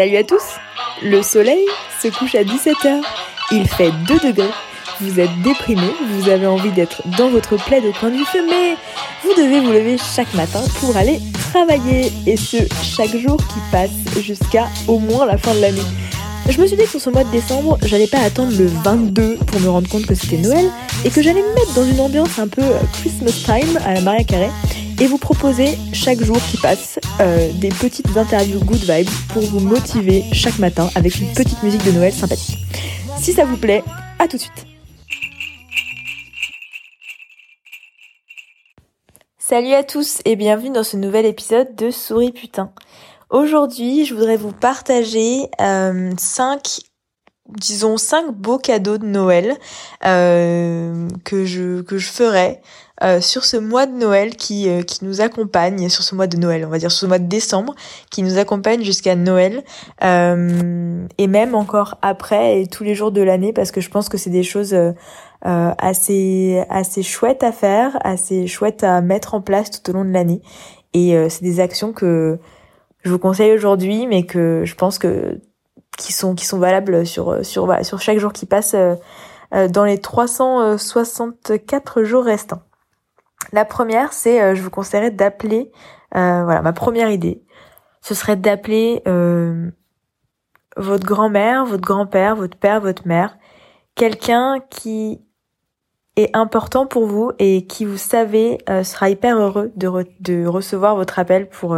Salut à tous Le soleil se couche à 17h. Il fait 2 degrés. Vous êtes déprimé, vous avez envie d'être dans votre plaid au coin du feu, mais vous devez vous lever chaque matin pour aller travailler. Et ce, chaque jour qui passe jusqu'à au moins la fin de l'année. Je me suis dit que sur ce mois de décembre, j'allais pas attendre le 22 pour me rendre compte que c'était Noël et que j'allais me mettre dans une ambiance un peu Christmas time à la Maria Carré et vous proposer chaque jour qui passe euh, des petites interviews good vibes pour vous motiver chaque matin avec une petite musique de Noël sympathique. Si ça vous plaît, à tout de suite. Salut à tous et bienvenue dans ce nouvel épisode de Souris Putain. Aujourd'hui, je voudrais vous partager euh, cinq disons cinq beaux cadeaux de Noël euh, que je que je ferai euh, sur ce mois de Noël qui euh, qui nous accompagne sur ce mois de Noël on va dire sur ce mois de décembre qui nous accompagne jusqu'à Noël euh, et même encore après et tous les jours de l'année parce que je pense que c'est des choses assez assez chouettes à faire assez chouettes à mettre en place tout au long de l'année et c'est des actions que je vous conseille aujourd'hui mais que je pense que qui sont qui sont valables sur sur sur chaque jour qui passe euh, euh, dans les 364 jours restants. La première, c'est euh, je vous conseillerais d'appeler voilà ma première idée, ce serait d'appeler votre grand-mère, votre grand-père, votre père, votre mère, quelqu'un qui est important pour vous et qui vous savez sera hyper heureux de, recevoir votre appel pour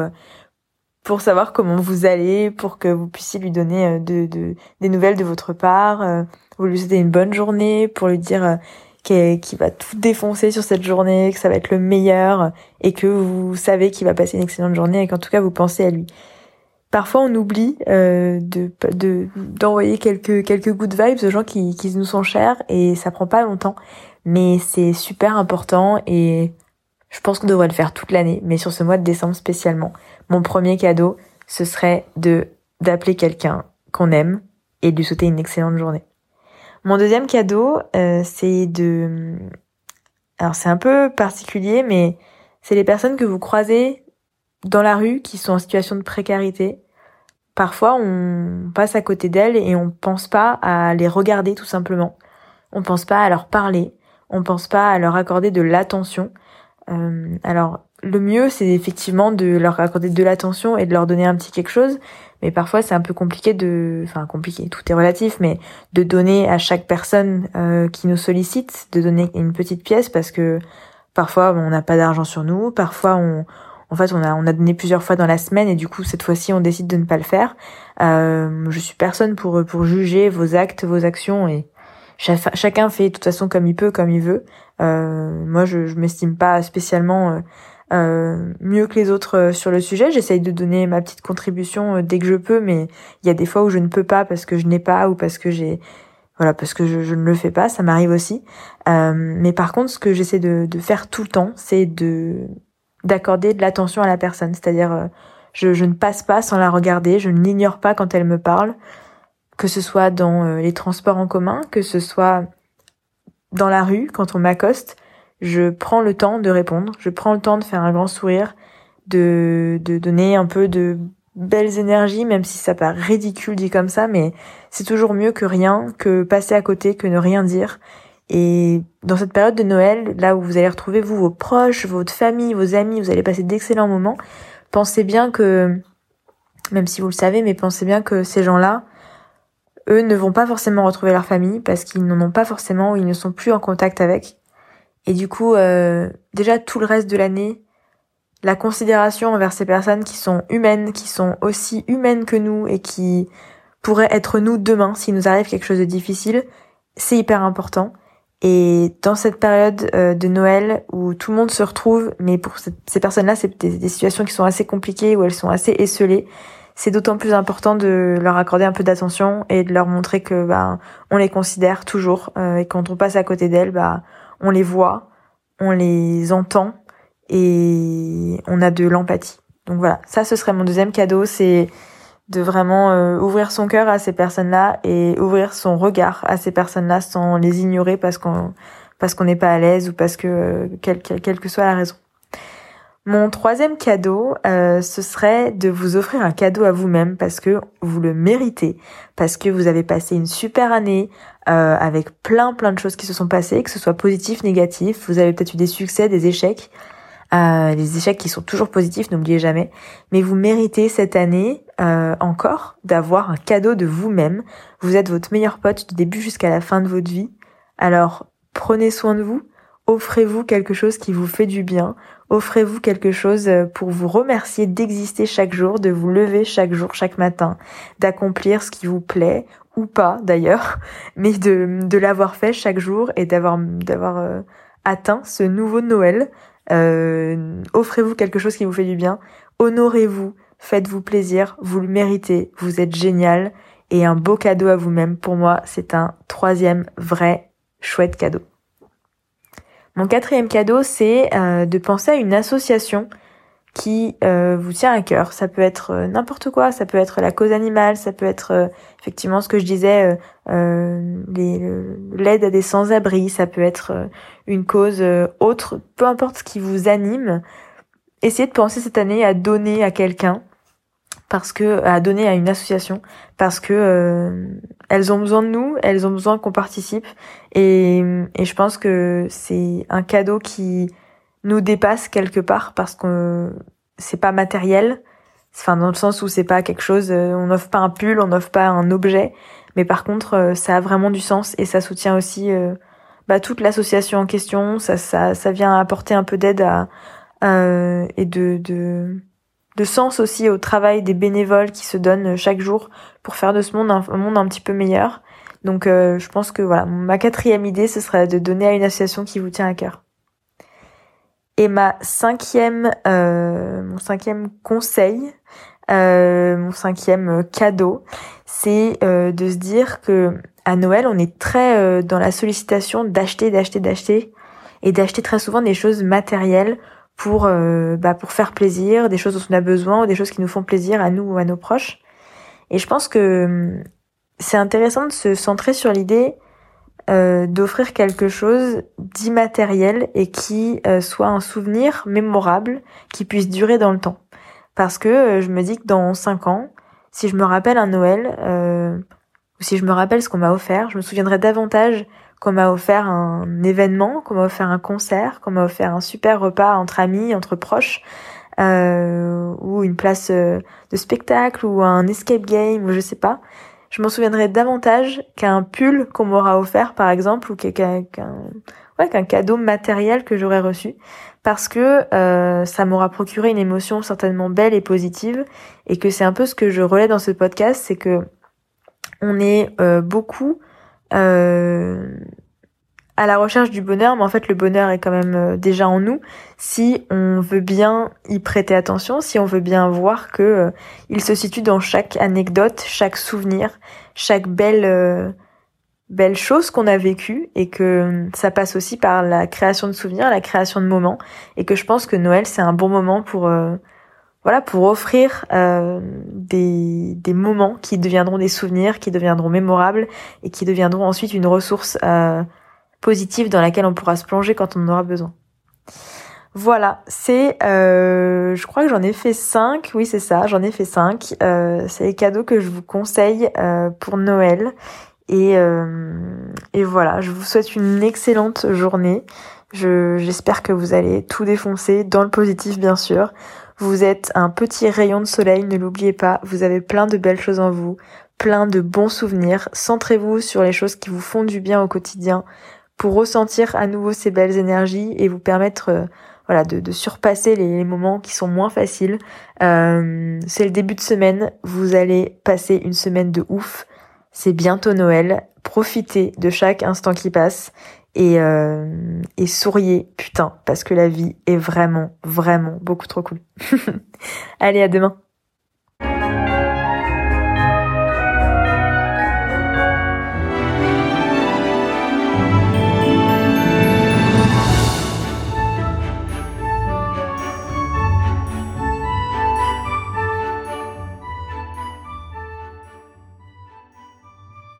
pour savoir comment vous allez, pour que vous puissiez lui donner euh, de, de des nouvelles de votre part, euh, vous lui souhaitez une bonne journée, pour lui dire euh, qu'il va tout défoncer sur cette journée, que ça va être le meilleur, et que vous savez qu'il va passer une excellente journée, et qu'en tout cas vous pensez à lui. Parfois on oublie euh, de d'envoyer quelques quelques good vibes aux gens qui, qui nous sont chers, et ça prend pas longtemps, mais c'est super important, et je pense qu'on devrait le faire toute l'année, mais sur ce mois de décembre spécialement. Mon premier cadeau, ce serait de d'appeler quelqu'un qu'on aime et de lui souhaiter une excellente journée. Mon deuxième cadeau, euh, c'est de... Alors c'est un peu particulier, mais c'est les personnes que vous croisez dans la rue qui sont en situation de précarité. Parfois, on passe à côté d'elles et on pense pas à les regarder tout simplement. On pense pas à leur parler. On pense pas à leur accorder de l'attention. Euh, alors, le mieux, c'est effectivement de leur accorder de l'attention et de leur donner un petit quelque chose. Mais parfois, c'est un peu compliqué de, enfin compliqué, tout est relatif, mais de donner à chaque personne euh, qui nous sollicite, de donner une petite pièce parce que parfois on n'a pas d'argent sur nous, parfois on, en fait, on a on a donné plusieurs fois dans la semaine et du coup cette fois-ci on décide de ne pas le faire. Euh, je suis personne pour pour juger vos actes, vos actions et chacun fait de toute façon comme il peut, comme il veut. Euh, moi, je, je m'estime pas spécialement euh, euh, mieux que les autres euh, sur le sujet. J'essaye de donner ma petite contribution euh, dès que je peux, mais il y a des fois où je ne peux pas parce que je n'ai pas ou parce que j'ai voilà parce que je, ne le fais pas. Ça m'arrive aussi. Euh, mais par contre, ce que j'essaie de, de, faire tout le temps, c'est de d'accorder de l'attention à la personne. C'est-à-dire, je, je ne passe pas sans la regarder. Je ne l'ignore pas quand elle me parle, que ce soit dans les transports en commun, que ce soit dans la rue quand on m'accoste je prends le temps de répondre, je prends le temps de faire un grand sourire, de, de donner un peu de belles énergies, même si ça paraît ridicule dit comme ça, mais c'est toujours mieux que rien, que passer à côté, que ne rien dire. Et dans cette période de Noël, là où vous allez retrouver vous, vos proches, votre famille, vos amis, vous allez passer d'excellents moments, pensez bien que, même si vous le savez, mais pensez bien que ces gens-là, eux ne vont pas forcément retrouver leur famille parce qu'ils n'en ont pas forcément ou ils ne sont plus en contact avec. Et du coup, euh, déjà tout le reste de l'année, la considération envers ces personnes qui sont humaines, qui sont aussi humaines que nous et qui pourraient être nous demain s'il nous arrive quelque chose de difficile, c'est hyper important. Et dans cette période euh, de Noël où tout le monde se retrouve, mais pour ces personnes-là, c'est des, situations qui sont assez compliquées, où elles sont assez esselées, c'est d'autant plus important de leur accorder un peu d'attention et de leur montrer que bah, on les considère toujours euh, et quand on passe à côté d'elles, bah on les voit, on les entend et on a de l'empathie. Donc voilà, ça ce serait mon deuxième cadeau, c'est de vraiment euh, ouvrir son cœur à ces personnes-là et ouvrir son regard à ces personnes-là sans les ignorer parce qu'on n'est pas à l'aise ou parce que quelle, quelle, que soit la raison. Mon troisième cadeau, euh, ce serait de vous offrir un cadeau à vous-même parce que vous le méritez, parce que vous avez passé une super année euh, avec plein plein de choses qui se sont passées, que ce soit positif, négatif. Vous avez peut-être eu des succès, des échecs, euh, des échecs qui sont toujours positifs, n'oubliez jamais. Mais vous méritez cette année encore d'avoir un cadeau de vous-même. Vous êtes votre meilleur pote du début jusqu'à la fin de votre vie. Alors prenez soin de vous, offrez-vous quelque chose qui vous fait du bien, offrez-vous quelque chose euh, pour vous remercier d'exister chaque jour, de vous lever chaque jour, chaque matin, d'accomplir ce qui vous plaît ou pas d'ailleurs, mais de, l'avoir fait chaque jour et d'avoir d'avoir euh, atteint ce nouveau Noël. Euh, offrez-vous quelque chose qui vous fait du bien, honorez-vous, faites-vous plaisir, vous le méritez, vous êtes génial et un beau cadeau à vous-même. Pour moi, c'est un troisième vrai chouette cadeau. Mon quatrième cadeau, c'est euh, de penser à une association qui euh, vous tient à cœur. Ça peut être euh, n'importe quoi, ça peut être la cause animale, ça peut être effectivement ce que je disais, l'aide à des sans-abri, ça peut être une cause autre, peu importe ce qui vous anime. Essayez de penser cette année à donner à quelqu'un parce que à donner à une association parce que euh, elles ont besoin de nous, elles ont besoin qu'on participe et, et je pense que c'est un cadeau qui nous dépasse quelque part parce que c'est pas matériel, enfin dans le sens où c'est pas quelque chose, euh, on n'offre pas un pull, on n'offre pas un objet, mais par contre euh, ça a vraiment du sens et ça soutient aussi bah, toute l'association en question, ça, ça, ça vient apporter un peu d'aide à, et de, de de sens aussi au travail des bénévoles qui se donnent chaque jour pour faire de ce monde un, monde un petit peu meilleur. Donc euh, je pense que voilà, ma quatrième idée, ce serait de donner à une association qui vous tient à cœur. Et ma cinquième, euh, mon cinquième conseil, euh, mon cinquième cadeau, c'est de se dire que à Noël, on est très dans la sollicitation d'acheter, d'acheter, d'acheter, et d'acheter très souvent des choses matérielles pour euh, bah, pour faire plaisir, des choses dont on a besoin, ou des choses qui nous font plaisir à nous ou à nos proches. Et je pense que hum, c'est intéressant de se centrer sur l'idée euh, d'offrir quelque chose d'immatériel et qui euh, soit un souvenir mémorable qui puisse durer dans le temps. Parce que je me dis que dans cinq ans, si je me rappelle un Noël, ou si je me rappelle ce qu'on m'a offert, je me souviendrai davantage qu'on m'a offert un événement, qu'on m'a offert un concert, qu'on m'a offert un super repas entre amis, entre proches, euh, ou une place euh, de spectacle, ou un escape game, ou je sais pas. Je m'en souviendrai davantage qu'un pull qu'on m'aura offert, par exemple, ou qu'un ouais, qu'un cadeau matériel que j'aurais reçu, parce que euh, ça m'aura procuré une émotion certainement belle et positive, et que c'est un peu ce que je relais dans ce podcast, c'est que on est beaucoup euh, à la recherche du bonheur, mais en fait le bonheur est quand même euh, déjà en nous. Si on veut bien y prêter attention, si on veut bien voir que euh, se situe dans chaque anecdote, chaque souvenir, chaque belle belle chose qu'on a vécue et que ça passe aussi par la création de souvenirs, la création de moments. Et que je pense que Noël c'est un bon moment pour voilà, pour offrir euh, des, des moments qui deviendront des souvenirs, qui deviendront mémorables et qui deviendront ensuite une ressource euh, positive dans laquelle on pourra se plonger quand on en aura besoin. Voilà, c'est, euh, je crois que j'en ai fait cinq. Oui, c'est ça, j'en ai fait cinq. Euh, c'est les cadeaux que je vous conseille pour Noël. Et, et voilà, je vous souhaite une excellente journée. Je, j'espère que vous allez tout défoncer dans le positif, bien sûr. Vous êtes un petit rayon de soleil, ne l'oubliez pas, vous avez plein de belles choses en vous, plein de bons souvenirs. Centrez-vous sur les choses qui vous font du bien au quotidien pour ressentir à nouveau ces belles énergies et vous permettre euh, voilà de, surpasser les, moments qui sont moins faciles. Euh, c'est le début de semaine, vous allez passer une semaine de ouf. C'est bientôt Noël. Profitez de chaque instant qui passe et, euh, et souriez, putain, parce que la vie est vraiment, vraiment beaucoup trop cool. Allez, à demain.